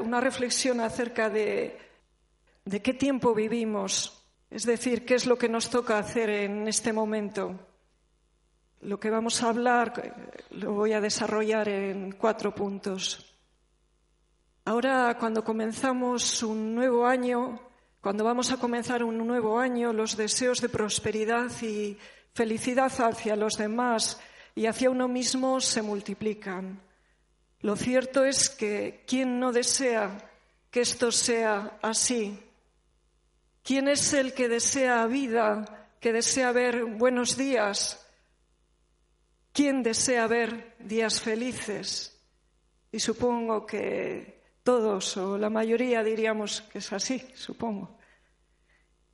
una reflexión acerca de, de qué tiempo vivimos, es decir, qué es lo que nos toca hacer en este momento. Lo que vamos a hablar lo voy a desarrollar en cuatro puntos. Ahora, cuando comenzamos un nuevo año, cuando vamos a comenzar un nuevo año, los deseos de prosperidad y felicidad hacia los demás y hacia uno mismo se multiplican. Lo cierto es que ¿quién no desea que esto sea así? ¿Quién es el que desea vida, que desea ver buenos días? ¿Quién desea ver días felices? Y supongo que todos o la mayoría diríamos que es así, supongo.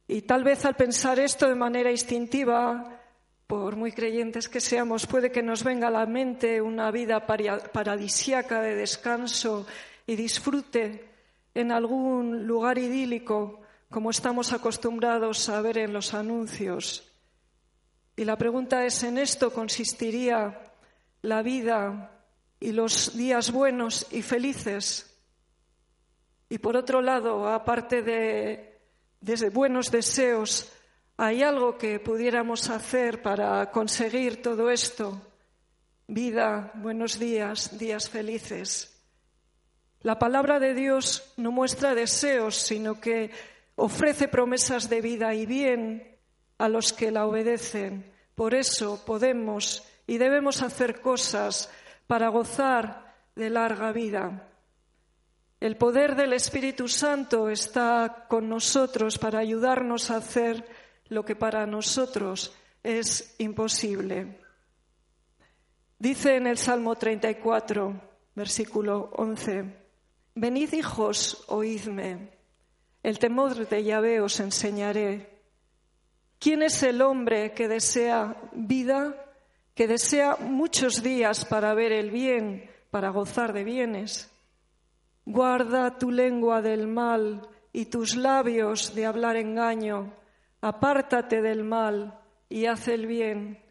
Y tal vez al pensar esto de manera instintiva, por muy creyentes que seamos, puede que nos venga a la mente una vida paradisiaca de descanso y disfrute en algún lugar idílico, como estamos acostumbrados a ver en los anuncios. Y la pregunta es, ¿en esto consistiría la vida y los días buenos y felices? Y por otro lado, aparte de, de buenos deseos, ¿Hay algo que pudiéramos hacer para conseguir todo esto? Vida, buenos días, días felices. La palabra de Dios no muestra deseos, sino que ofrece promesas de vida y bien a los que la obedecen. Por eso podemos y debemos hacer cosas para gozar de larga vida. El poder del Espíritu Santo está con nosotros para ayudarnos a hacer lo que para nosotros es imposible. Dice en el Salmo 34, versículo 11, Venid hijos, oídme, el temor de Yahvé os enseñaré. ¿Quién es el hombre que desea vida, que desea muchos días para ver el bien, para gozar de bienes? Guarda tu lengua del mal y tus labios de hablar engaño Apártate del mal y haz el bien.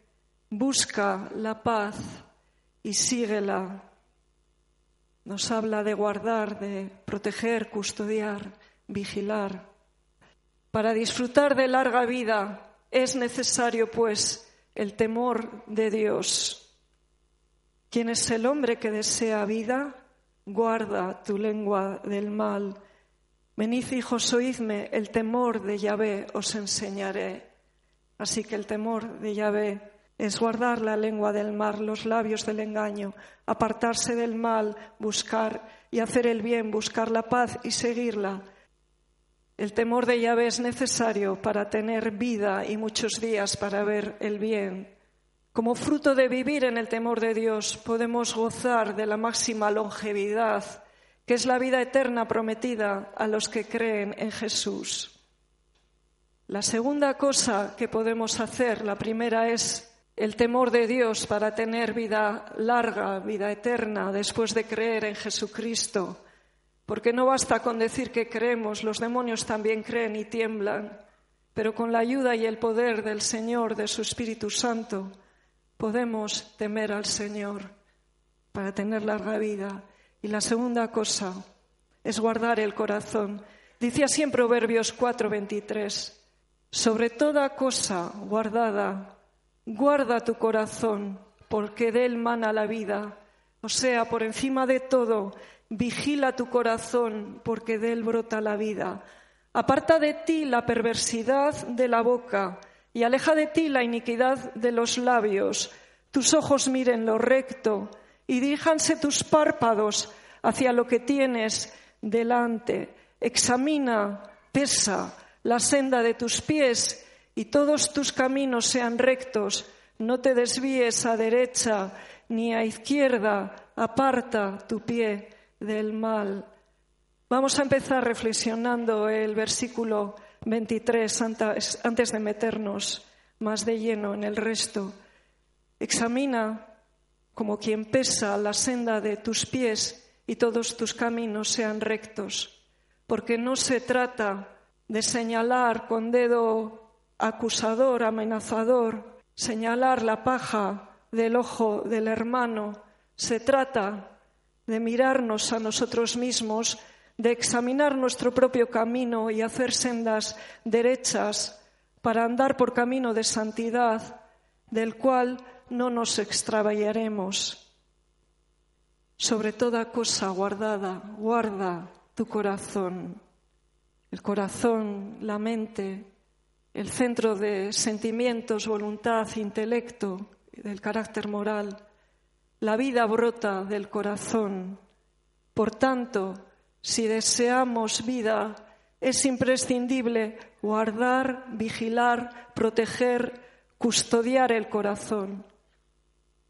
Busca la paz y síguela. Nos habla de guardar, de proteger, custodiar, vigilar. Para disfrutar de larga vida es necesario, pues, el temor de Dios. ¿Quién es el hombre que desea vida? Guarda tu lengua del mal Venid, hijos, oídme, el temor de Yahvé os enseñaré. Así que el temor de Yahvé es guardar la lengua del mar, los labios del engaño, apartarse del mal, buscar y hacer el bien, buscar la paz y seguirla. El temor de Yahvé es necesario para tener vida y muchos días para ver el bien. Como fruto de vivir en el temor de Dios, podemos gozar de la máxima longevidad que es la vida eterna prometida a los que creen en Jesús. La segunda cosa que podemos hacer, la primera es el temor de Dios para tener vida larga, vida eterna, después de creer en Jesucristo. Porque no basta con decir que creemos, los demonios también creen y tiemblan, pero con la ayuda y el poder del Señor, de su Espíritu Santo, podemos temer al Señor para tener larga vida y la segunda cosa es guardar el corazón. Dice así en Proverbios 4:23, sobre toda cosa guardada, guarda tu corazón, porque de él mana la vida. O sea, por encima de todo, vigila tu corazón, porque de él brota la vida. Aparta de ti la perversidad de la boca y aleja de ti la iniquidad de los labios. Tus ojos miren lo recto y díjanse tus párpados hacia lo que tienes delante. Examina, pesa la senda de tus pies y todos tus caminos sean rectos. No te desvíes a derecha ni a izquierda, aparta tu pie del mal. Vamos a empezar reflexionando el versículo 23 antes de meternos más de lleno en el resto. Examina como quien pesa la senda de tus pies y todos tus caminos sean rectos, porque no se trata de señalar con dedo acusador, amenazador, señalar la paja del ojo del hermano, se trata de mirarnos a nosotros mismos, de examinar nuestro propio camino y hacer sendas derechas para andar por camino de santidad, del cual no nos extraviaremos. Sobre toda cosa guardada, guarda tu corazón. El corazón, la mente, el centro de sentimientos, voluntad, intelecto, del carácter moral. La vida brota del corazón. Por tanto, si deseamos vida, es imprescindible guardar, vigilar, proteger, custodiar el corazón.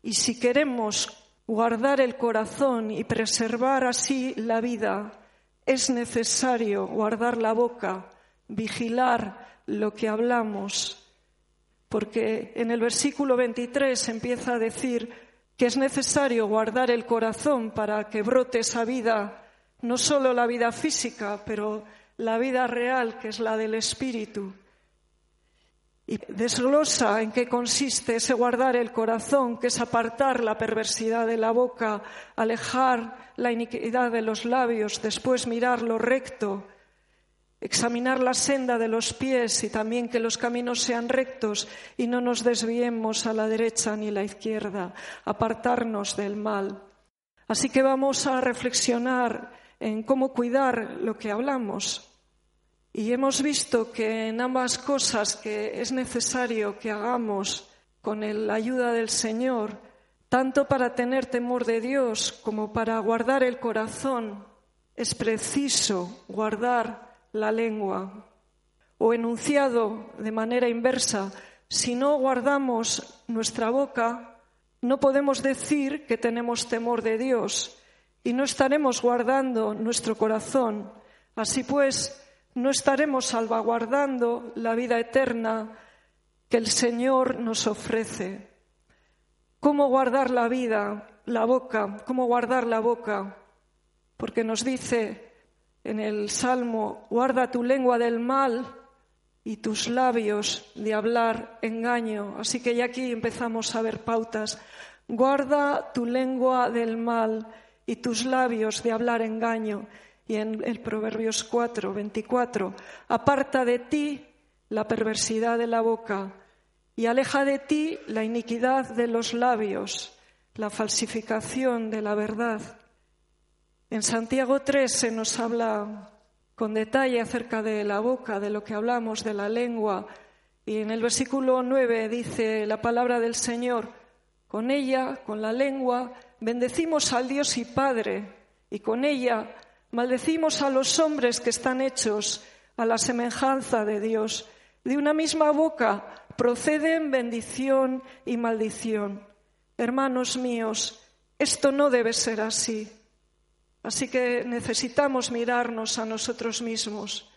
Y si queremos guardar el corazón y preservar así la vida, es necesario guardar la boca, vigilar lo que hablamos, porque en el versículo 23 empieza a decir que es necesario guardar el corazón para que brote esa vida, no solo la vida física, pero la vida real, que es la del espíritu. Y desglosa en qué consiste ese guardar el corazón, que es apartar la perversidad de la boca, alejar la iniquidad de los labios, después mirar lo recto, examinar la senda de los pies y también que los caminos sean rectos y no nos desviemos a la derecha ni a la izquierda, apartarnos del mal. Así que vamos a reflexionar en cómo cuidar lo que hablamos. Y hemos visto que en ambas cosas que es necesario que hagamos con la ayuda del Señor, tanto para tener temor de Dios como para guardar el corazón, es preciso guardar la lengua. O enunciado de manera inversa, si no guardamos nuestra boca, no podemos decir que tenemos temor de Dios y no estaremos guardando nuestro corazón. Así pues, no estaremos salvaguardando la vida eterna que el Señor nos ofrece. ¿Cómo guardar la vida, la boca? ¿Cómo guardar la boca? Porque nos dice en el Salmo, guarda tu lengua del mal y tus labios de hablar engaño. Así que ya aquí empezamos a ver pautas. Guarda tu lengua del mal y tus labios de hablar engaño y en el Proverbios 4, 24, aparta de ti la perversidad de la boca y aleja de ti la iniquidad de los labios, la falsificación de la verdad. En Santiago 3 se nos habla con detalle acerca de la boca, de lo que hablamos, de la lengua, y en el versículo 9 dice la palabra del Señor, con ella, con la lengua, bendecimos al Dios y Padre, y con ella Maldecimos a los hombres que están hechos a la semejanza de Dios. De una misma boca proceden bendición y maldición. Hermanos míos, esto no debe ser así. Así que necesitamos mirarnos a nosotros mismos,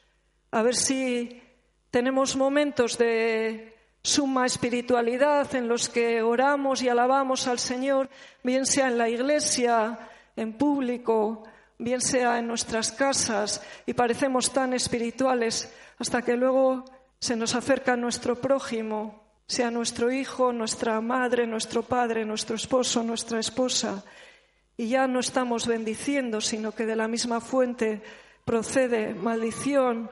a ver si tenemos momentos de suma espiritualidad en los que oramos y alabamos al Señor, bien sea en la iglesia, en público, bien sea en nuestras casas, y parecemos tan espirituales hasta que luego se nos acerca nuestro prójimo, sea nuestro hijo, nuestra madre, nuestro padre, nuestro esposo, nuestra esposa, y ya no estamos bendiciendo, sino que de la misma fuente procede maldición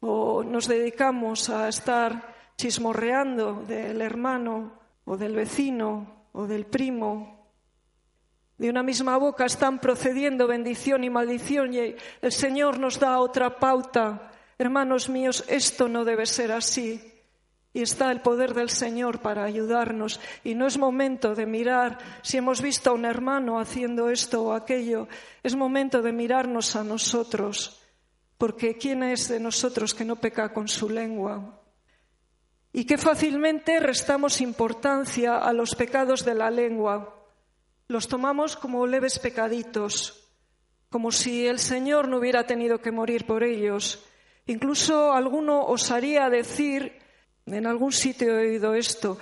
o nos dedicamos a estar chismorreando del hermano o del vecino o del primo de una misma boca están procediendo bendición y maldición y el Señor nos da otra pauta. Hermanos míos, esto no debe ser así. Y está el poder del Señor para ayudarnos. Y no es momento de mirar si hemos visto a un hermano haciendo esto o aquello. Es momento de mirarnos a nosotros. Porque ¿quién es de nosotros que no peca con su lengua? Y que fácilmente restamos importancia a los pecados de la lengua los tomamos como leves pecaditos, como si el Señor no hubiera tenido que morir por ellos. Incluso alguno osaría decir, en algún sitio he oído esto,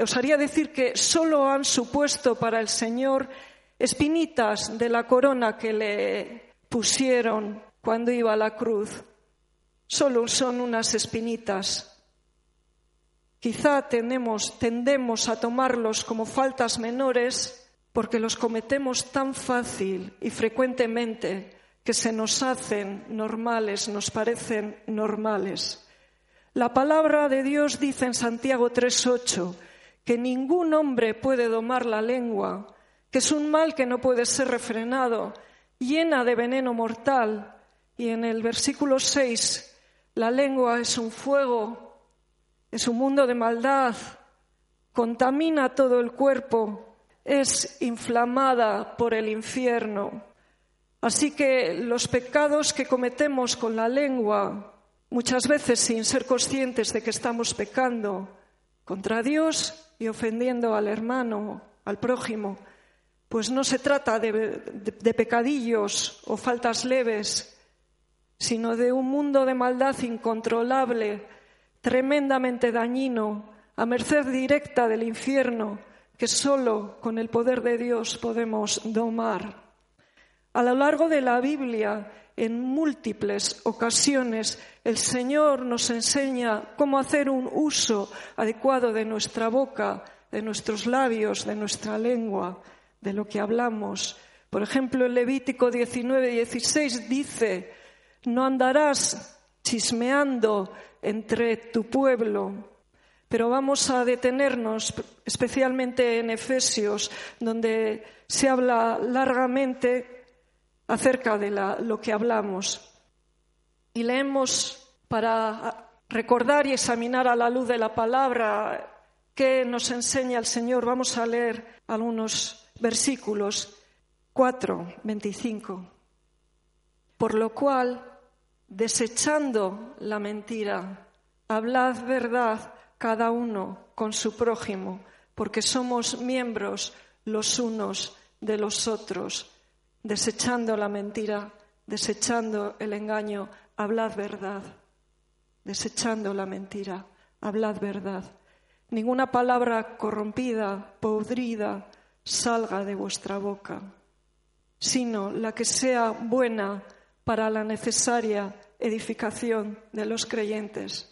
osaría decir que solo han supuesto para el Señor espinitas de la corona que le pusieron cuando iba a la cruz. Solo son unas espinitas. Quizá tenemos, tendemos a tomarlos como faltas menores porque los cometemos tan fácil y frecuentemente que se nos hacen normales, nos parecen normales. La palabra de Dios dice en Santiago 3:8 que ningún hombre puede domar la lengua, que es un mal que no puede ser refrenado, llena de veneno mortal. Y en el versículo 6, la lengua es un fuego, es un mundo de maldad, contamina todo el cuerpo, es inflamada por el infierno. Así que los pecados que cometemos con la lengua, muchas veces sin ser conscientes de que estamos pecando contra Dios y ofendiendo al hermano, al prójimo, pues no se trata de, pecadillos o faltas leves, sino de un mundo de maldad incontrolable, tremendamente dañino, a merced directa del infierno, que solo con el poder de Dios podemos domar. A lo largo de la Biblia, en múltiples ocasiones, el Señor nos enseña cómo hacer un uso adecuado de nuestra boca, de nuestros labios, de nuestra lengua, de lo que hablamos. Por ejemplo, en Levítico 19, 16 dice, no andarás chismeando entre tu pueblo, pero vamos a detenernos especialmente en Efesios, donde se habla largamente acerca de lo que hablamos. Y leemos para recordar y examinar a la luz de la palabra que nos enseña el Señor. Vamos a leer algunos versículos 4, 25. Por lo cual, desechando la mentira, hablad verdad cada uno con su prójimo, porque somos miembros los unos de los otros, desechando la mentira, desechando el engaño, hablad verdad, desechando la mentira, hablad verdad. Ninguna palabra corrompida, podrida, salga de vuestra boca, sino la que sea buena para la necesaria edificación de los creyentes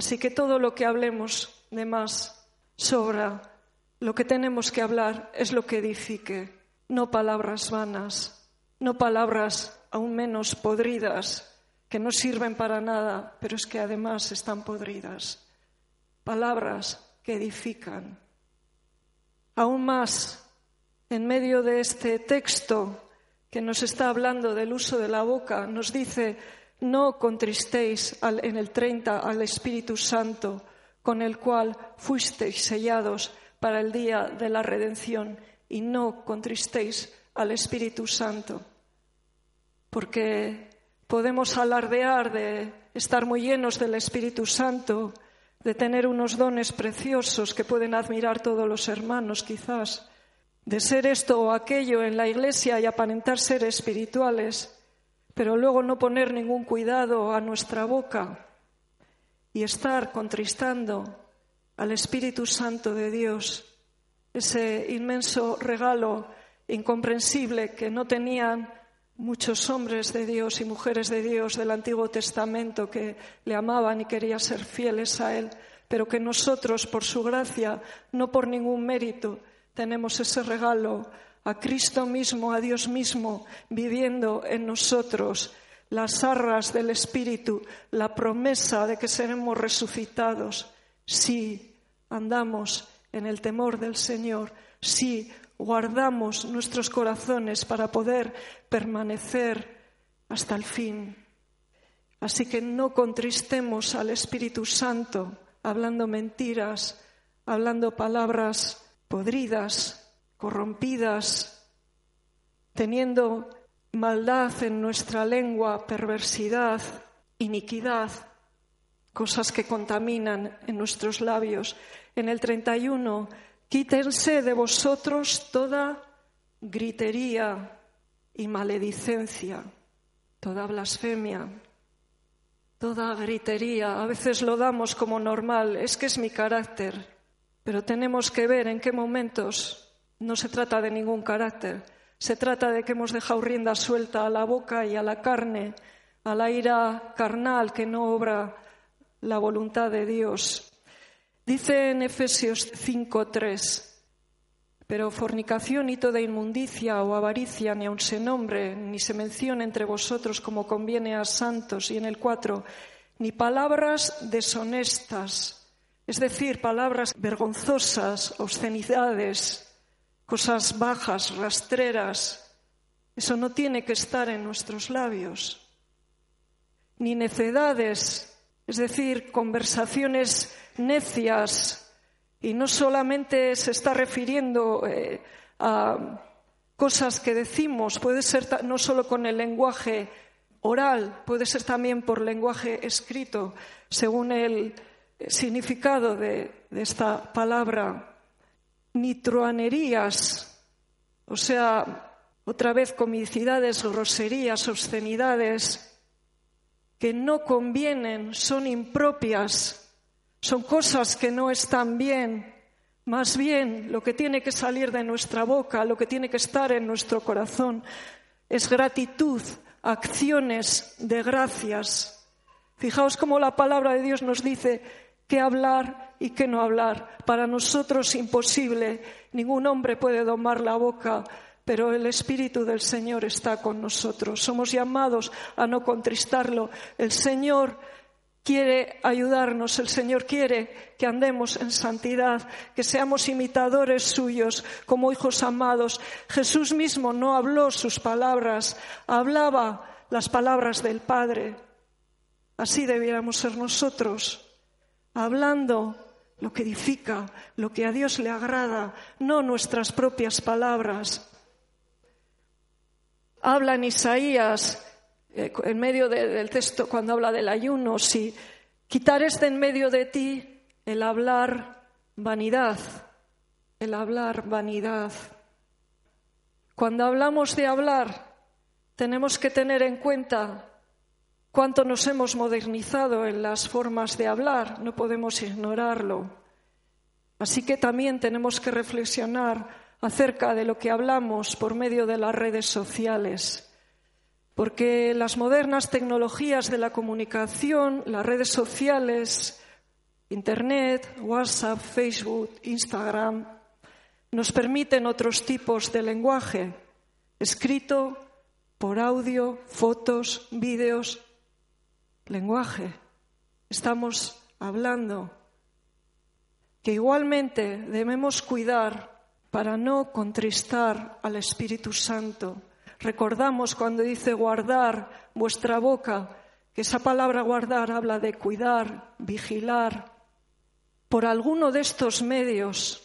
Así que todo lo que hablemos de más sobra. Lo que tenemos que hablar es lo que edifique, no palabras vanas, no palabras aún menos podridas, que no sirven para nada, pero es que además están podridas. Palabras que edifican. Aún más, en medio de este texto que nos está hablando del uso de la boca, nos dice no contristéis en el 30 al Espíritu Santo, con el cual fuisteis sellados para el día de la redención, y no contristéis al Espíritu Santo. Porque podemos alardear de estar muy llenos del Espíritu Santo, de tener unos dones preciosos que pueden admirar todos los hermanos quizás, de ser esto o aquello en la iglesia y aparentar ser espirituales, pero luego no poner ningún cuidado a nuestra boca y estar contristando al Espíritu Santo de Dios, ese inmenso regalo incomprensible que no tenían muchos hombres de Dios y mujeres de Dios del Antiguo Testamento que le amaban y querían ser fieles a Él, pero que nosotros, por su gracia, no por ningún mérito, tenemos ese regalo a Cristo mismo, a Dios mismo, viviendo en nosotros las arras del Espíritu, la promesa de que seremos resucitados si andamos en el temor del Señor, si guardamos nuestros corazones para poder permanecer hasta el fin. Así que no contristemos al Espíritu Santo hablando mentiras, hablando palabras podridas, corrompidas, teniendo maldad en nuestra lengua, perversidad, iniquidad, cosas que contaminan en nuestros labios. En el 31, quítense de vosotros toda gritería y maledicencia, toda blasfemia, toda gritería. A veces lo damos como normal, es que es mi carácter, pero tenemos que ver en qué momentos no se trata de ningún carácter, se trata de que hemos dejado rienda suelta a la boca y a la carne, a la ira carnal que no obra la voluntad de Dios. Dice en Efesios 5:3 pero fornicación y toda inmundicia o avaricia ni aun se nombre ni se mencione entre vosotros como conviene a santos. Y en el cuatro, ni palabras deshonestas, es decir, palabras vergonzosas, obscenidades, cosas bajas, rastreras. Eso no tiene que estar en nuestros labios. Ni necedades, es decir, conversaciones necias, y no solamente se está refiriendo eh, a cosas que decimos, puede ser no solo con el lenguaje oral, puede ser también por lenguaje escrito, según el significado de, de esta palabra. Nitroanerías, o sea, otra vez comicidades, groserías, obscenidades, que no convienen, son impropias son cosas que no están bien. Más bien, lo que tiene que salir de nuestra boca, lo que tiene que estar en nuestro corazón, es gratitud, acciones de gracias. Fijaos cómo la palabra de Dios nos dice qué hablar y qué no hablar. Para nosotros imposible. Ningún hombre puede domar la boca, pero el Espíritu del Señor está con nosotros. Somos llamados a no contristarlo. El Señor quiere ayudarnos, el Señor quiere que andemos en santidad, que seamos imitadores suyos como hijos amados. Jesús mismo no habló sus palabras, hablaba las palabras del Padre. Así debiéramos ser nosotros, hablando lo que edifica, lo que a Dios le agrada, no nuestras propias palabras. Habla en Isaías eh, en medio del texto cuando habla del ayuno, si quitares de en medio de ti el hablar vanidad, el hablar vanidad. Cuando hablamos de hablar, tenemos que tener en cuenta cuánto nos hemos modernizado en las formas de hablar, no podemos ignorarlo. Así que también tenemos que reflexionar acerca de lo que hablamos por medio de las redes sociales porque las modernas tecnologías de la comunicación, las redes sociales, Internet, WhatsApp, Facebook, Instagram, nos permiten otros tipos de lenguaje, escrito, por audio, fotos, vídeos, lenguaje. Estamos hablando que igualmente debemos cuidar para no contristar al Espíritu Santo Recordamos cuando dice guardar vuestra boca, que esa palabra guardar habla de cuidar, vigilar. Por alguno de estos medios,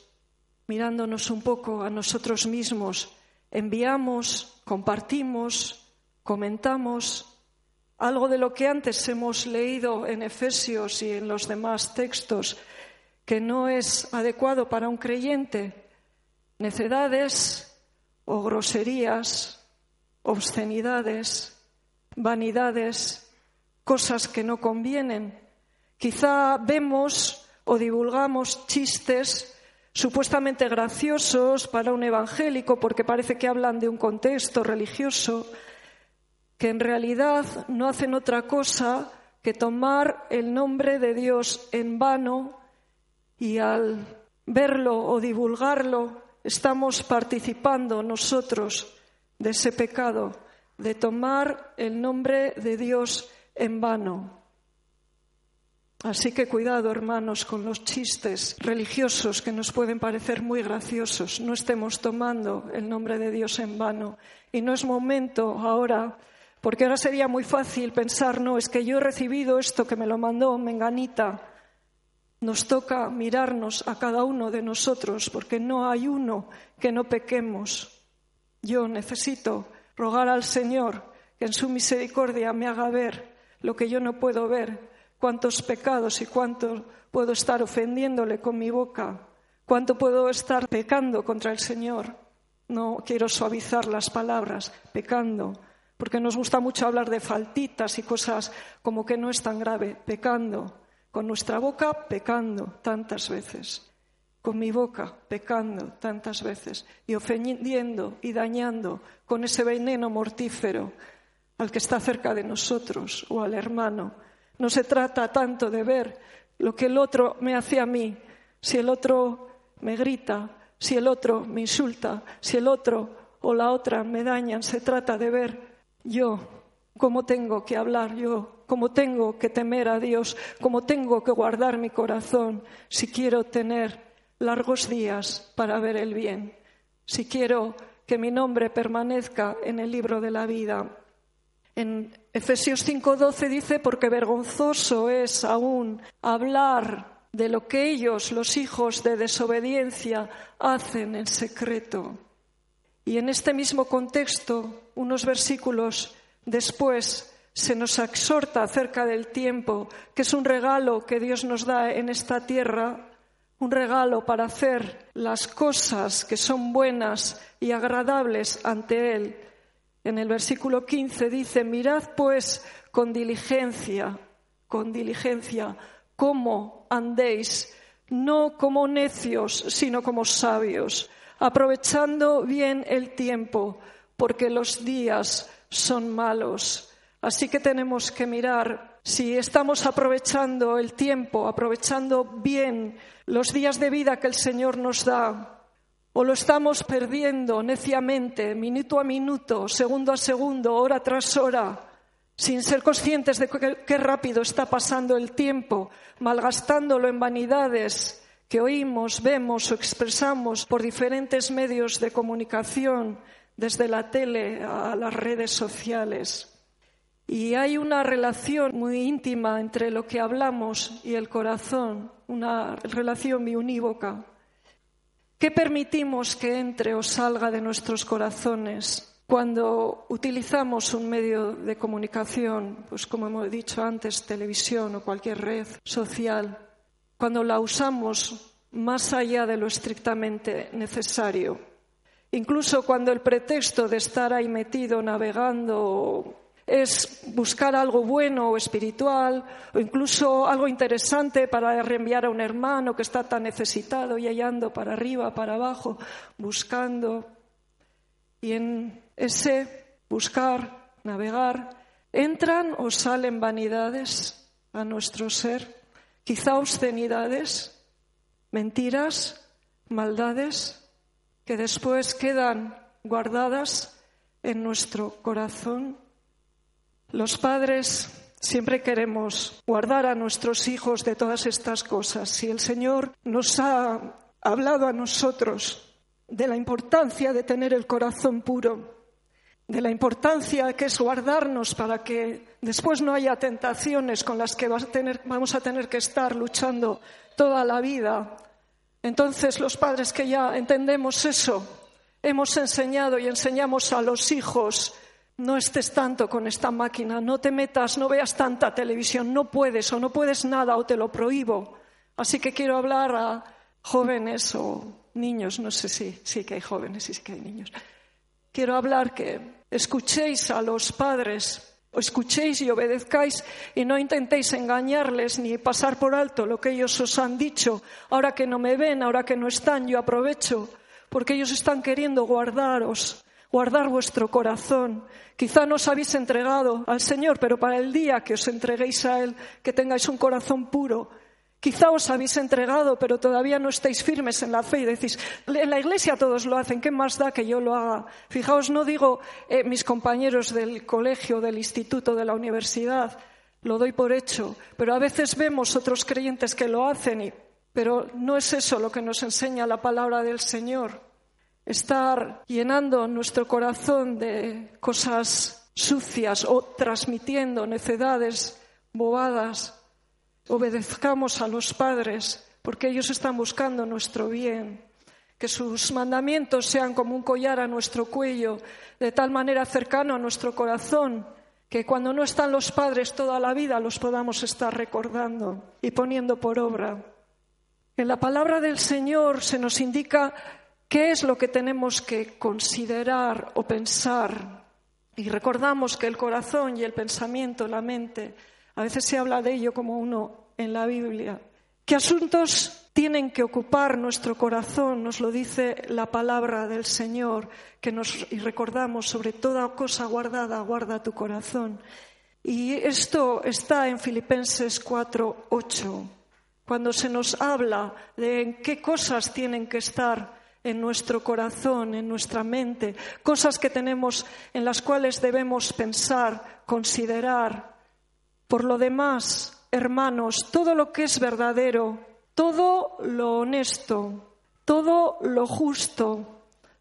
mirándonos un poco a nosotros mismos, enviamos, compartimos, comentamos algo de lo que antes hemos leído en Efesios y en los demás textos que no es adecuado para un creyente, necedades o groserías obscenidades, vanidades, cosas que no convienen. Quizá vemos o divulgamos chistes supuestamente graciosos para un evangélico porque parece que hablan de un contexto religioso, que en realidad no hacen otra cosa que tomar el nombre de Dios en vano y al verlo o divulgarlo estamos participando nosotros de ese pecado, de tomar el nombre de Dios en vano. Así que cuidado, hermanos, con los chistes religiosos que nos pueden parecer muy graciosos. No estemos tomando el nombre de Dios en vano. Y no es momento ahora, porque ahora sería muy fácil pensar, no, es que yo he recibido esto que me lo mandó Menganita. Nos toca mirarnos a cada uno de nosotros, porque no hay uno que no pequemos. Yo necesito rogar al Señor que en su misericordia me haga ver lo que yo no puedo ver, cuántos pecados y cuánto puedo estar ofendiéndole con mi boca, cuánto puedo estar pecando contra el Señor. no quiero suavizar las palabras, pecando, porque nos gusta mucho hablar de faltitas y cosas como que no es tan grave, pecando, con nuestra boca pecando tantas veces, con mi boca pecando tantas veces y ofendiendo y dañando con ese veneno mortífero al que está cerca de nosotros o al hermano. No se trata tanto de ver lo que el otro me hace a mí, si el otro me grita, si el otro me insulta, si el otro o la otra me dañan. Se trata de ver yo cómo tengo que hablar yo, cómo tengo que temer a Dios, cómo tengo que guardar mi corazón si quiero tener largos días para ver el bien, si quiero que mi nombre permanezca en el libro de la vida. En Efesios 5:12 dice, porque vergonzoso es aún hablar de lo que ellos, los hijos de desobediencia, hacen en secreto. Y en este mismo contexto, unos versículos después, se nos exhorta acerca del tiempo, que es un regalo que Dios nos da en esta tierra, un regalo para hacer las cosas que son buenas y agradables ante Él. En el versículo 15 dice, mirad pues con diligencia, con diligencia, cómo andéis, no como necios, sino como sabios, aprovechando bien el tiempo, porque los días son malos. Así que tenemos que mirar si estamos aprovechando el tiempo, aprovechando bien los días de vida que el Señor nos da, o lo estamos perdiendo neciamente, minuto a minuto, segundo a segundo, hora tras hora, sin ser conscientes de qué rápido está pasando el tiempo, malgastándolo en vanidades que oímos, vemos o expresamos por diferentes medios de comunicación, desde la tele a las redes sociales. Y hay una relación muy íntima entre lo que hablamos y el corazón, una relación muy unívoca. ¿Qué permitimos que entre o salga de nuestros corazones cuando utilizamos un medio de comunicación, pues como hemos dicho antes, televisión o cualquier red social, cuando la usamos más allá de lo estrictamente necesario? Incluso cuando el pretexto de estar ahí metido navegando es buscar algo bueno o espiritual, o incluso algo interesante para reenviar a un hermano que está tan necesitado y hallando para arriba, para abajo, buscando. Y en ese buscar, navegar, entran o salen vanidades a nuestro ser, quizá obscenidades, mentiras, maldades, que después quedan guardadas en nuestro corazón los padres siempre queremos guardar a nuestros hijos de todas estas cosas. Si el Señor nos ha hablado a nosotros de la importancia de tener el corazón puro, de la importancia que es guardarnos para que después no haya tentaciones con las que vamos a tener que estar luchando toda la vida. Entonces los padres que ya entendemos eso, hemos enseñado y enseñamos a los hijos no estés tanto con esta máquina, no te metas, no veas tanta televisión, no puedes o no puedes nada o te lo prohíbo. Así que quiero hablar a jóvenes o niños, no sé si sí que hay jóvenes y sí que hay niños. Quiero hablar que escuchéis a los padres, escuchéis y obedezcáis y no intentéis engañarles ni pasar por alto lo que ellos os han dicho. Ahora que no me ven, ahora que no están, yo aprovecho, porque ellos están queriendo guardaros guardar vuestro corazón. Quizá no os habéis entregado al Señor, pero para el día que os entreguéis a Él, que tengáis un corazón puro. Quizá os habéis entregado, pero todavía no estáis firmes en la fe y decís, en la iglesia todos lo hacen, ¿qué más da que yo lo haga? Fijaos, no digo eh, mis compañeros del colegio, del instituto, de la universidad, lo doy por hecho, pero a veces vemos otros creyentes que lo hacen, pero no es eso lo que nos enseña la palabra del Señor estar llenando nuestro corazón de cosas sucias o transmitiendo necedades, bobadas. Obedezcamos a los padres porque ellos están buscando nuestro bien. Que sus mandamientos sean como un collar a nuestro cuello, de tal manera cercano a nuestro corazón, que cuando no están los padres toda la vida los podamos estar recordando y poniendo por obra. En la palabra del Señor se nos indica qué es lo que tenemos que considerar o pensar. Y recordamos que el corazón y el pensamiento, la mente, a veces se habla de ello como uno en la Biblia. ¿Qué asuntos tienen que ocupar nuestro corazón? Nos lo dice la palabra del Señor, que nos y recordamos sobre toda cosa guardada, guarda tu corazón. Y esto está en Filipenses 4, 8, cuando se nos habla de en qué cosas tienen que estar en nuestro corazón, en nuestra mente, cosas que tenemos en las cuales debemos pensar, considerar. Por lo demás, hermanos, todo lo que es verdadero, todo lo honesto, todo lo justo,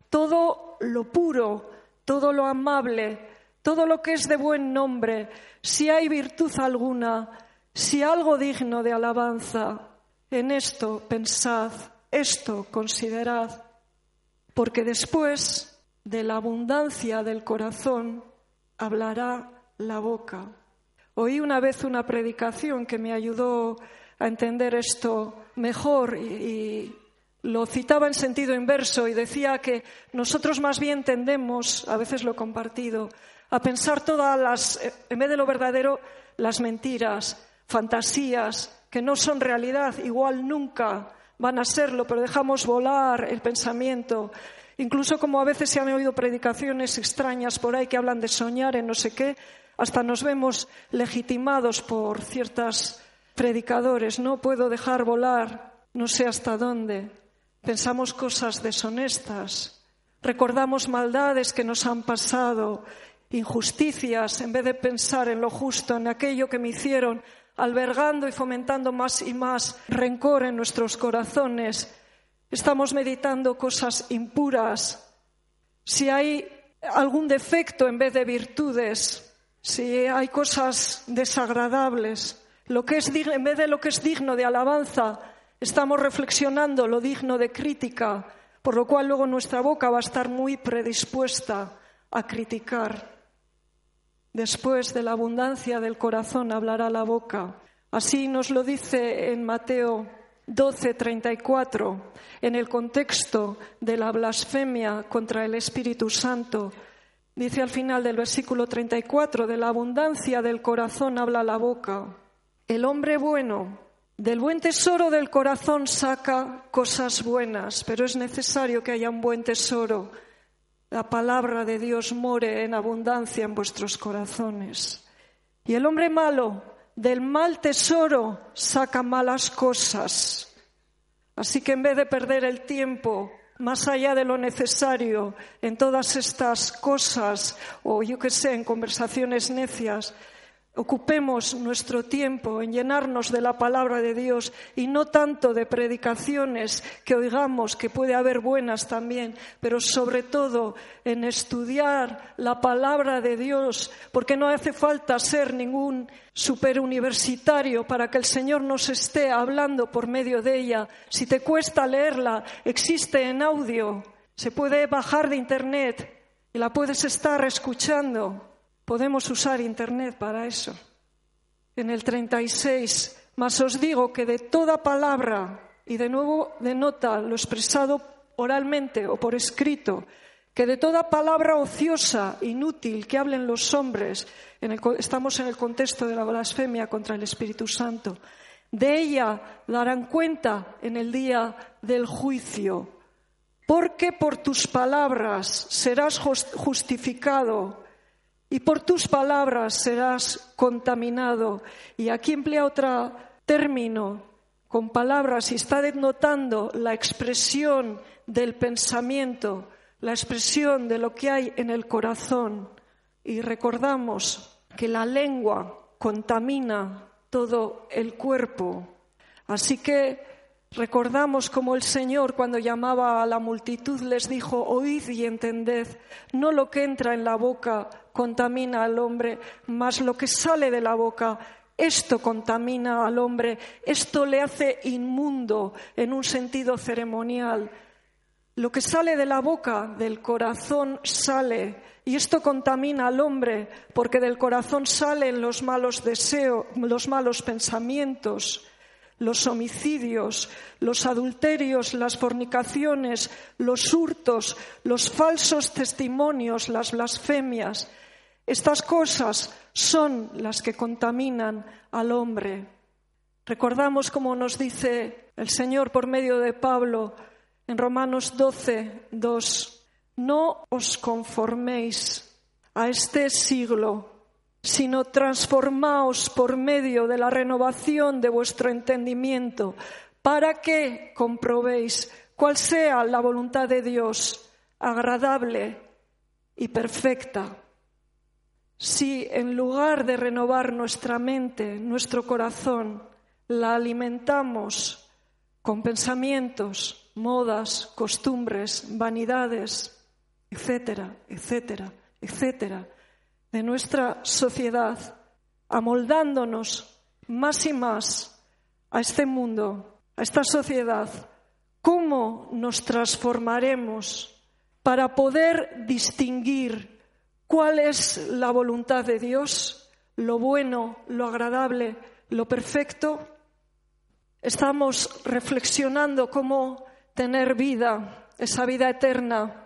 todo lo puro, todo lo amable, todo lo que es de buen nombre, si hay virtud alguna, si algo digno de alabanza, en esto pensad, esto considerad porque después de la abundancia del corazón hablará la boca. Oí una vez una predicación que me ayudó a entender esto mejor y, lo citaba en sentido inverso y decía que nosotros más bien tendemos, a veces lo he compartido, a pensar todas las, en vez de lo verdadero, las mentiras, fantasías que no son realidad, igual nunca van a serlo, pero dejamos volar el pensamiento. Incluso como a veces se han oído predicaciones extrañas por ahí que hablan de soñar en no sé qué, hasta nos vemos legitimados por ciertos predicadores. No puedo dejar volar, no sé hasta dónde. Pensamos cosas deshonestas, recordamos maldades que nos han pasado, injusticias, en vez de pensar en lo justo, en aquello que me hicieron albergando y fomentando más y más rencor en nuestros corazones. Estamos meditando cosas impuras. Si hay algún defecto en vez de virtudes, si hay cosas desagradables, lo que es en vez de lo que es digno de alabanza, estamos reflexionando lo digno de crítica, por lo cual luego nuestra boca va a estar muy predispuesta a criticar. Después de la abundancia del corazón hablará la boca. Así nos lo dice en Mateo 12:34, en el contexto de la blasfemia contra el Espíritu Santo. Dice al final del versículo 34, de la abundancia del corazón habla la boca. El hombre bueno del buen tesoro del corazón saca cosas buenas, pero es necesario que haya un buen tesoro la palabra de Dios more en abundancia en vuestros corazones. Y el hombre malo del mal tesoro saca malas cosas. Así que en vez de perder el tiempo más allá de lo necesario en todas estas cosas, o yo qué sé, en conversaciones necias, Ocupemos nuestro tiempo en llenarnos de la palabra de Dios y no tanto de predicaciones que oigamos, que puede haber buenas también, pero sobre todo en estudiar la palabra de Dios, porque no hace falta ser ningún superuniversitario para que el Señor nos esté hablando por medio de ella. Si te cuesta leerla, existe en audio, se puede bajar de Internet y la puedes estar escuchando. Podemos usar Internet para eso. En el 36, mas os digo que de toda palabra, y de nuevo denota lo expresado oralmente o por escrito, que de toda palabra ociosa, inútil que hablen los hombres, estamos en el contexto de la blasfemia contra el Espíritu Santo, de ella darán cuenta en el día del juicio, porque por tus palabras serás justificado y por tus palabras serás contaminado. Y aquí emplea otro término con palabras y está denotando la expresión del pensamiento, la expresión de lo que hay en el corazón. Y recordamos que la lengua contamina todo el cuerpo. Así que Recordamos como el Señor cuando llamaba a la multitud les dijo, oíd y entended, no lo que entra en la boca contamina al hombre, mas lo que sale de la boca, esto contamina al hombre, esto le hace inmundo en un sentido ceremonial. Lo que sale de la boca, del corazón sale, y esto contamina al hombre, porque del corazón salen los malos deseos, los malos pensamientos los homicidios, los adulterios, las fornicaciones, los hurtos, los falsos testimonios, las blasfemias. Estas cosas son las que contaminan al hombre. Recordamos como nos dice el Señor por medio de Pablo en Romanos 12, 2, no os conforméis a este siglo, sino transformaos por medio de la renovación de vuestro entendimiento, para que comprobéis cuál sea la voluntad de Dios, agradable y perfecta. Si en lugar de renovar nuestra mente, nuestro corazón, la alimentamos con pensamientos, modas, costumbres, vanidades, etcétera, etcétera, etcétera, de nuestra sociedad, amoldándonos más y más a este mundo, a esta sociedad, ¿cómo nos transformaremos para poder distinguir cuál es la voluntad de Dios, lo bueno, lo agradable, lo perfecto? Estamos reflexionando cómo tener vida, esa vida eterna,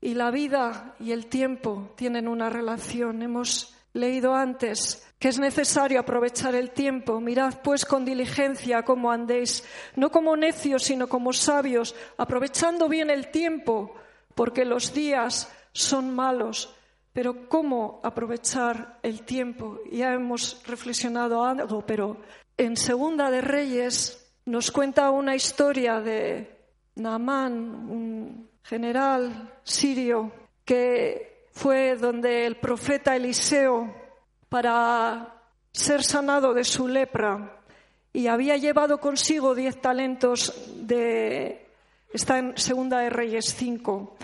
y la vida y el tiempo tienen una relación. Hemos leído antes que es necesario aprovechar el tiempo. Mirad pues con diligencia cómo andéis, no como necios, sino como sabios, aprovechando bien el tiempo, porque los días son malos. Pero ¿cómo aprovechar el tiempo? Ya hemos reflexionado algo, pero en Segunda de Reyes nos cuenta una historia de Naamán, un general sirio que fue donde el profeta Eliseo para ser sanado de su lepra y había llevado consigo diez talentos de está en segunda de Reyes 5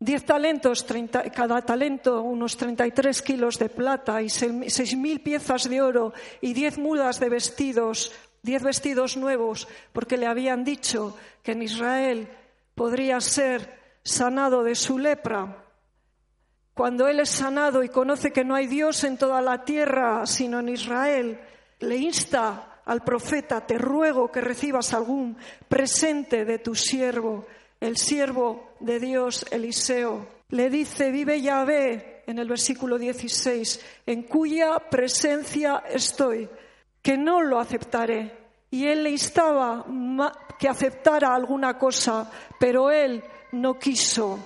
diez talentos cada talento unos 33 kilos de plata y seis mil piezas de oro y diez mudas de vestidos diez vestidos nuevos porque le habían dicho que en Israel podría ser sanado de su lepra. Cuando él es sanado y conoce que no hay Dios en toda la tierra sino en Israel, le insta al profeta, te ruego que recibas algún presente de tu siervo, el siervo de Dios Eliseo. Le dice, vive Yahvé, en el versículo 16, en cuya presencia estoy, que no lo aceptaré. Y él le instaba que aceptara alguna cosa, pero él no quiso.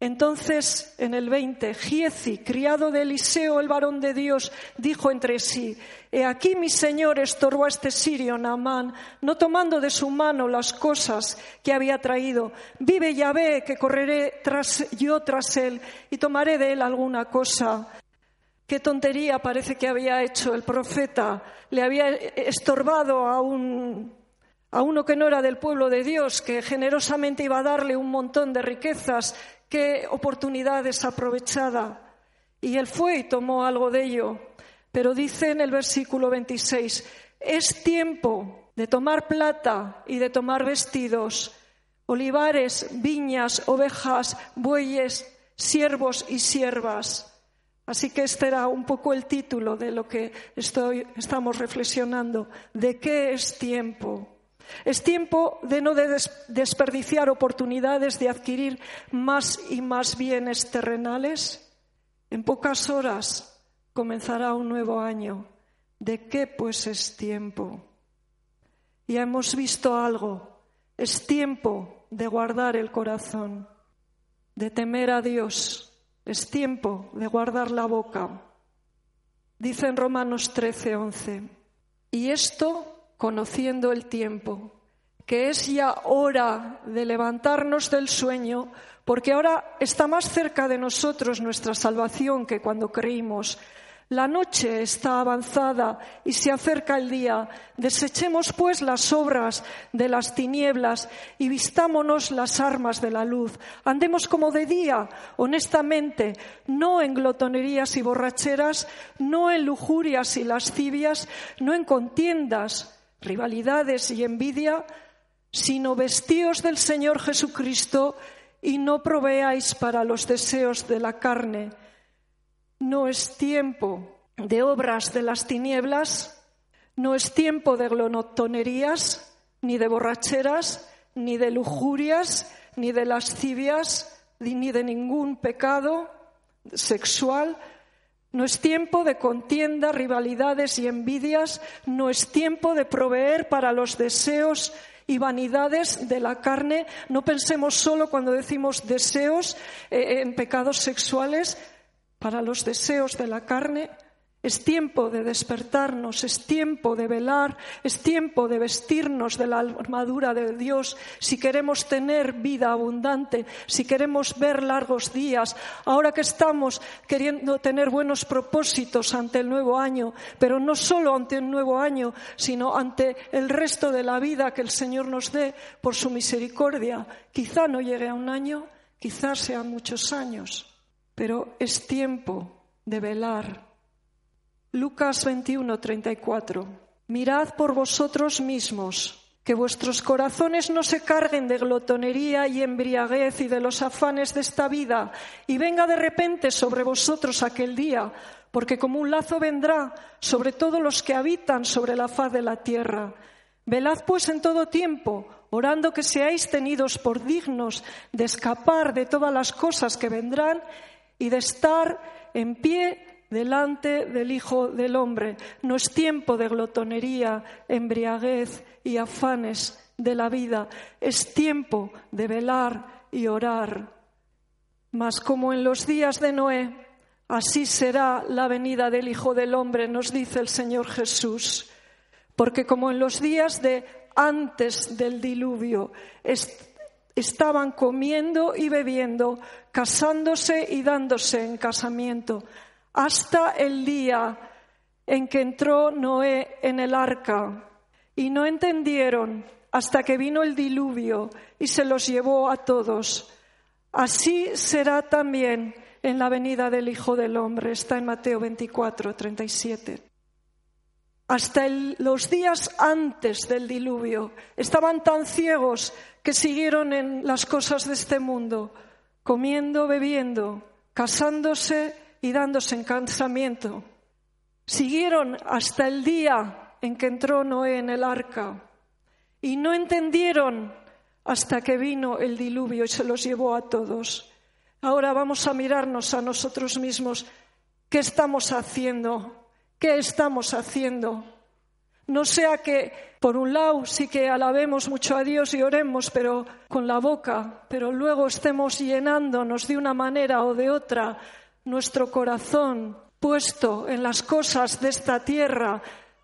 Entonces, en el 20, Giezi, criado de Eliseo, el varón de Dios, dijo entre sí, He aquí mi señor estorbó a este sirio, Naamán, no tomando de su mano las cosas que había traído. Vive Yahvé, que correré tras, yo tras él y tomaré de él alguna cosa. Qué tontería parece que había hecho el profeta. Le había estorbado a un a uno que no era del pueblo de Dios, que generosamente iba a darle un montón de riquezas, qué oportunidad desaprovechada. Y él fue y tomó algo de ello. Pero dice en el versículo 26, es tiempo de tomar plata y de tomar vestidos, olivares, viñas, ovejas, bueyes, siervos y siervas. Así que este era un poco el título de lo que estamos reflexionando. ¿De qué es tiempo? Es tiempo de no desperdiciar oportunidades de adquirir más y más bienes terrenales. En pocas horas comenzará un nuevo año. ¿De qué pues es tiempo? Ya hemos visto algo. Es tiempo de guardar el corazón, de temer a Dios. Es tiempo de guardar la boca. Dice en Romanos 13, 11. Y esto conociendo el tiempo, que es ya hora de levantarnos del sueño, porque ahora está más cerca de nosotros nuestra salvación que cuando creímos. La noche está avanzada y se acerca el día. Desechemos pues las obras de las tinieblas y vistámonos las armas de la luz. Andemos como de día, honestamente, no en glotonerías y borracheras, no en lujurias y lascivias, no en contiendas rivalidades y envidia, sino vestíos del Señor Jesucristo y no proveáis para los deseos de la carne. No es tiempo de obras de las tinieblas, No es tiempo de glotonerías, ni de borracheras, ni de lujurias, ni de lascivias, ni de ningún pecado sexual. No es tiempo de contienda, rivalidades y envidias. No es tiempo de proveer para los deseos y vanidades de la carne. No pensemos solo cuando decimos deseos eh, en pecados sexuales, para los deseos de la carne. Es tiempo de despertarnos, es tiempo de velar, es tiempo de vestirnos de la armadura de Dios si queremos tener vida abundante, si queremos ver largos días, ahora que estamos queriendo tener buenos propósitos ante el nuevo año, pero no solo ante el nuevo año, sino ante el resto de la vida que el Señor nos dé por su misericordia. Quizá no llegue a un año, quizás sean muchos años, pero es tiempo de velar Lucas 21, 34. Mirad por vosotros mismos, que vuestros corazones no se carguen de glotonería y embriaguez y de los afanes de esta vida, y venga de repente sobre vosotros aquel día, porque como un lazo vendrá sobre todos los que habitan sobre la faz de la tierra. Velad pues en todo tiempo, orando que seáis tenidos por dignos de escapar de todas las cosas que vendrán y de estar en pie delante del Hijo del Hombre. No es tiempo de glotonería, embriaguez y afanes de la vida. Es tiempo de velar y orar. Mas como en los días de Noé, así será la venida del Hijo del Hombre, nos dice el Señor Jesús. Porque como en los días de antes del diluvio estaban comiendo y bebiendo, casándose y dándose en casamiento, hasta el día en que entró Noé en el arca. Y no entendieron hasta que vino el diluvio y se los llevó a todos. Así será también en la venida del Hijo del Hombre. Está en Mateo 24, 37. Hasta los días antes del diluvio estaban tan ciegos que siguieron en las cosas de este mundo, comiendo, bebiendo, casándose y dándose en casamiento. Siguieron hasta el día en que entró Noé en el arca y no entendieron hasta que vino el diluvio y se los llevó a todos. Ahora vamos a mirarnos a nosotros mismos. ¿Qué estamos haciendo? ¿Qué estamos haciendo? No sea que, por un lado, sí que alabemos mucho a Dios y oremos, pero con la boca, pero luego estemos llenándonos de una manera o de otra nuestro corazón puesto en las cosas de esta tierra,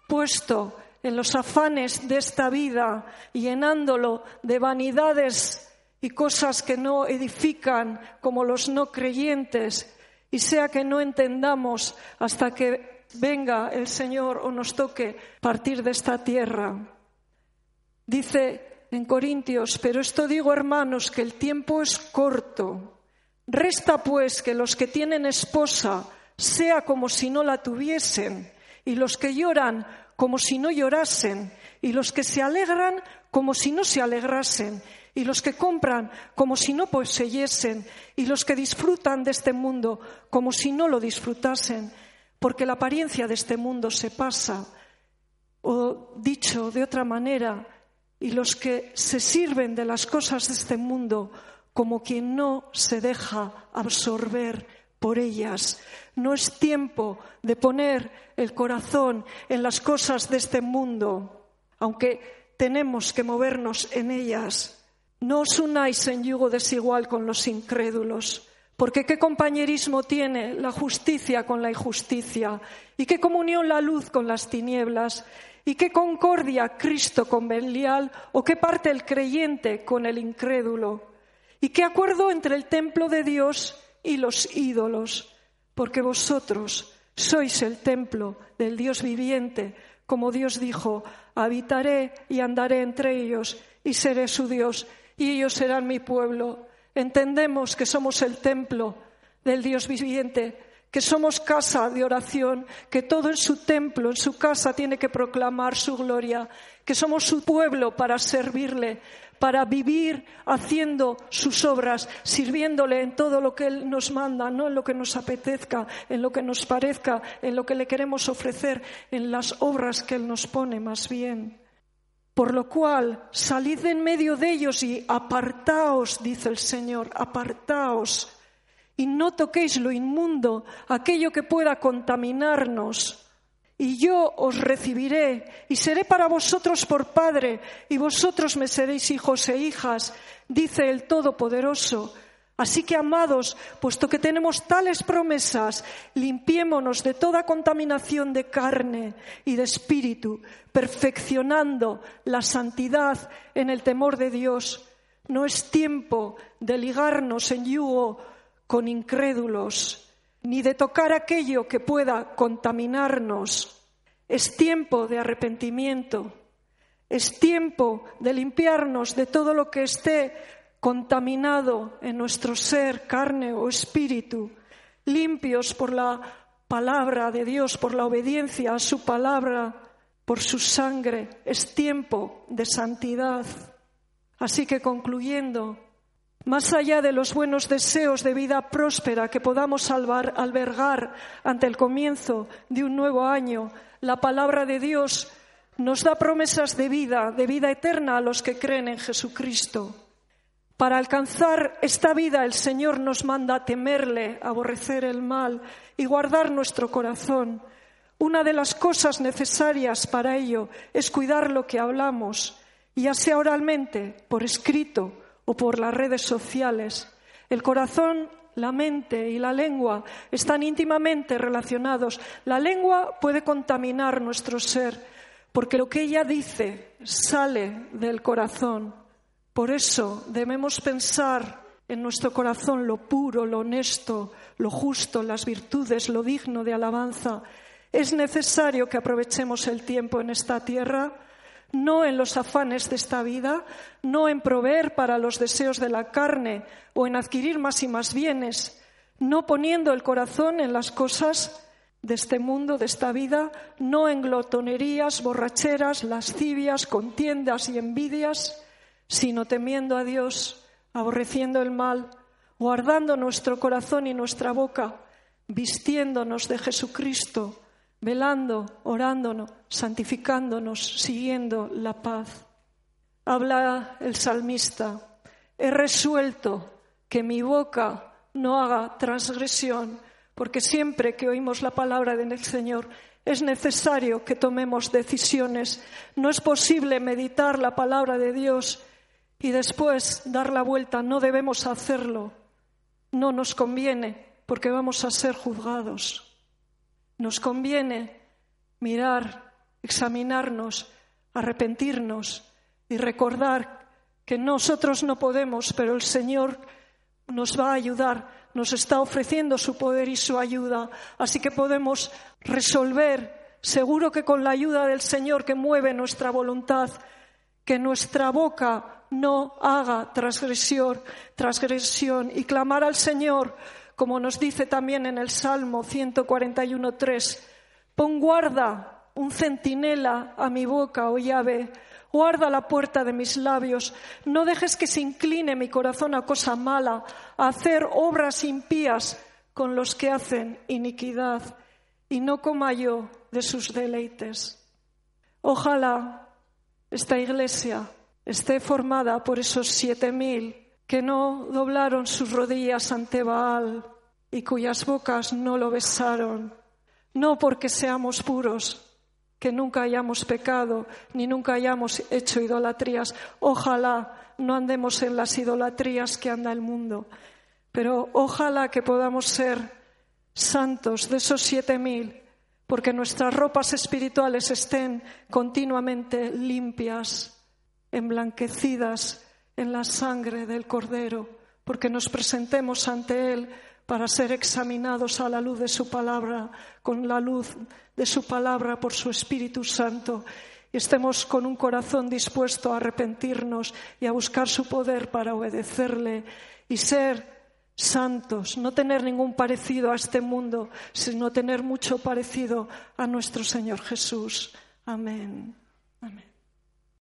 puesto en los afanes de esta vida, llenándolo de vanidades y cosas que no edifican como los no creyentes, y sea que no entendamos hasta que venga el Señor o nos toque partir de esta tierra. Dice en Corintios, pero esto digo hermanos, que el tiempo es corto. Resta pues que los que tienen esposa sea como si no la tuviesen, y los que lloran como si no llorasen, y los que se alegran como si no se alegrasen, y los que compran como si no poseyesen, y los que disfrutan de este mundo como si no lo disfrutasen, porque la apariencia de este mundo se pasa. O dicho de otra manera, y los que se sirven de las cosas de este mundo como quien no se deja absorber por ellas. No es tiempo de poner el corazón en las cosas de este mundo, aunque tenemos que movernos en ellas. No os unáis en yugo desigual con los incrédulos, porque qué compañerismo tiene la justicia con la injusticia, y qué comunión la luz con las tinieblas, y qué concordia Cristo con Belial, o qué parte el creyente con el incrédulo. ¿Y qué acuerdo entre el templo de Dios y los ídolos? Porque vosotros sois el templo del Dios viviente, como Dios dijo, habitaré y andaré entre ellos y seré su Dios y ellos serán mi pueblo. Entendemos que somos el templo del Dios viviente, que somos casa de oración, que todo en su templo, en su casa, tiene que proclamar su gloria, que somos su pueblo para servirle, para vivir haciendo sus obras, sirviéndole en todo lo que Él nos manda, no en lo que nos apetezca, en lo que nos parezca, en lo que le queremos ofrecer, en las obras que Él nos pone más bien. Por lo cual, salid en medio de ellos y apartaos, dice el Señor, apartaos, y no toquéis lo inmundo, aquello que pueda contaminarnos. Y yo os recibiré y seré para vosotros por Padre, y vosotros me seréis hijos e hijas, dice el Todopoderoso. Así que, amados, puesto que tenemos tales promesas, limpiémonos de toda contaminación de carne y de espíritu, perfeccionando la santidad en el temor de Dios. No es tiempo de ligarnos en yugo con incrédulos, ni de tocar aquello que pueda contaminarnos. Es tiempo de arrepentimiento. Es tiempo de limpiarnos de todo lo que esté contaminado en nuestro ser, carne o espíritu, limpios por la palabra de Dios, por la obediencia a su palabra, por su sangre. Es tiempo de santidad. Así que concluyendo, más allá de los buenos deseos de vida próspera que podamos albergar ante el comienzo de un nuevo año, la palabra de Dios nos da promesas de vida, de vida eterna a los que creen en Jesucristo. Para alcanzar esta vida el Señor nos manda temerle, aborrecer el mal y guardar nuestro corazón. Una de las cosas necesarias para ello es cuidar lo que hablamos, ya sea oralmente, por escrito o por las redes sociales. El corazón, la mente y la lengua están íntimamente relacionados. La lengua puede contaminar nuestro ser, porque lo que ella dice sale del corazón. Por eso debemos pensar en nuestro corazón lo puro, lo honesto, lo justo, las virtudes, lo digno de alabanza. Es necesario que aprovechemos el tiempo en esta tierra, no en los afanes de esta vida, no en proveer para los deseos de la carne o en adquirir más y más bienes, no poniendo el corazón en las cosas de este mundo, de esta vida, no en glotonerías, borracheras, lascivias, contiendas y envidias, sino temiendo a Dios, aborreciendo el mal, guardando nuestro corazón y nuestra boca, vistiéndonos de Jesucristo, velando, orándonos, santificándonos, siguiendo la paz. Habla el salmista, he resuelto que mi boca no haga transgresión, porque siempre que oímos la palabra del Señor es necesario que tomemos decisiones. No es posible meditar la palabra de Dios y después dar la vuelta. No debemos hacerlo. No nos conviene porque vamos a ser juzgados. Nos conviene mirar, examinarnos, arrepentirnos y recordar que nosotros no podemos, pero el Señor nos va a ayudar, nos está ofreciendo su poder y su ayuda. Así que podemos resolver, seguro que con la ayuda del Señor que mueve nuestra voluntad, que nuestra boca no haga transgresión, transgresión y clamar al Señor, como nos dice también en el Salmo 141.3, pon guarda, un centinela a mi boca, oh llave, guarda la puerta de mis labios, no dejes que se incline mi corazón a cosa mala, a hacer obras impías con los que hacen iniquidad, y no coma yo de sus deleites. Ojalá esta iglesia esté formada por esos siete mil que no doblaron sus rodillas ante Baal y cuyas bocas no lo besaron, no porque seamos puros, que nunca hayamos pecado ni nunca hayamos hecho idolatrías. Ojalá no andemos en las idolatrías que anda el mundo, pero ojalá que podamos ser santos de esos siete mil, porque nuestras ropas espirituales estén continuamente limpias emblanquecidas en la sangre del Cordero, porque nos presentemos ante Él para ser examinados a la luz de su palabra, con la luz de su palabra por su Espíritu Santo, y estemos con un corazón dispuesto a arrepentirnos y a buscar su poder para obedecerle y ser santos, no tener ningún parecido a este mundo, sino tener mucho parecido a nuestro Señor Jesús. Amén. Amén.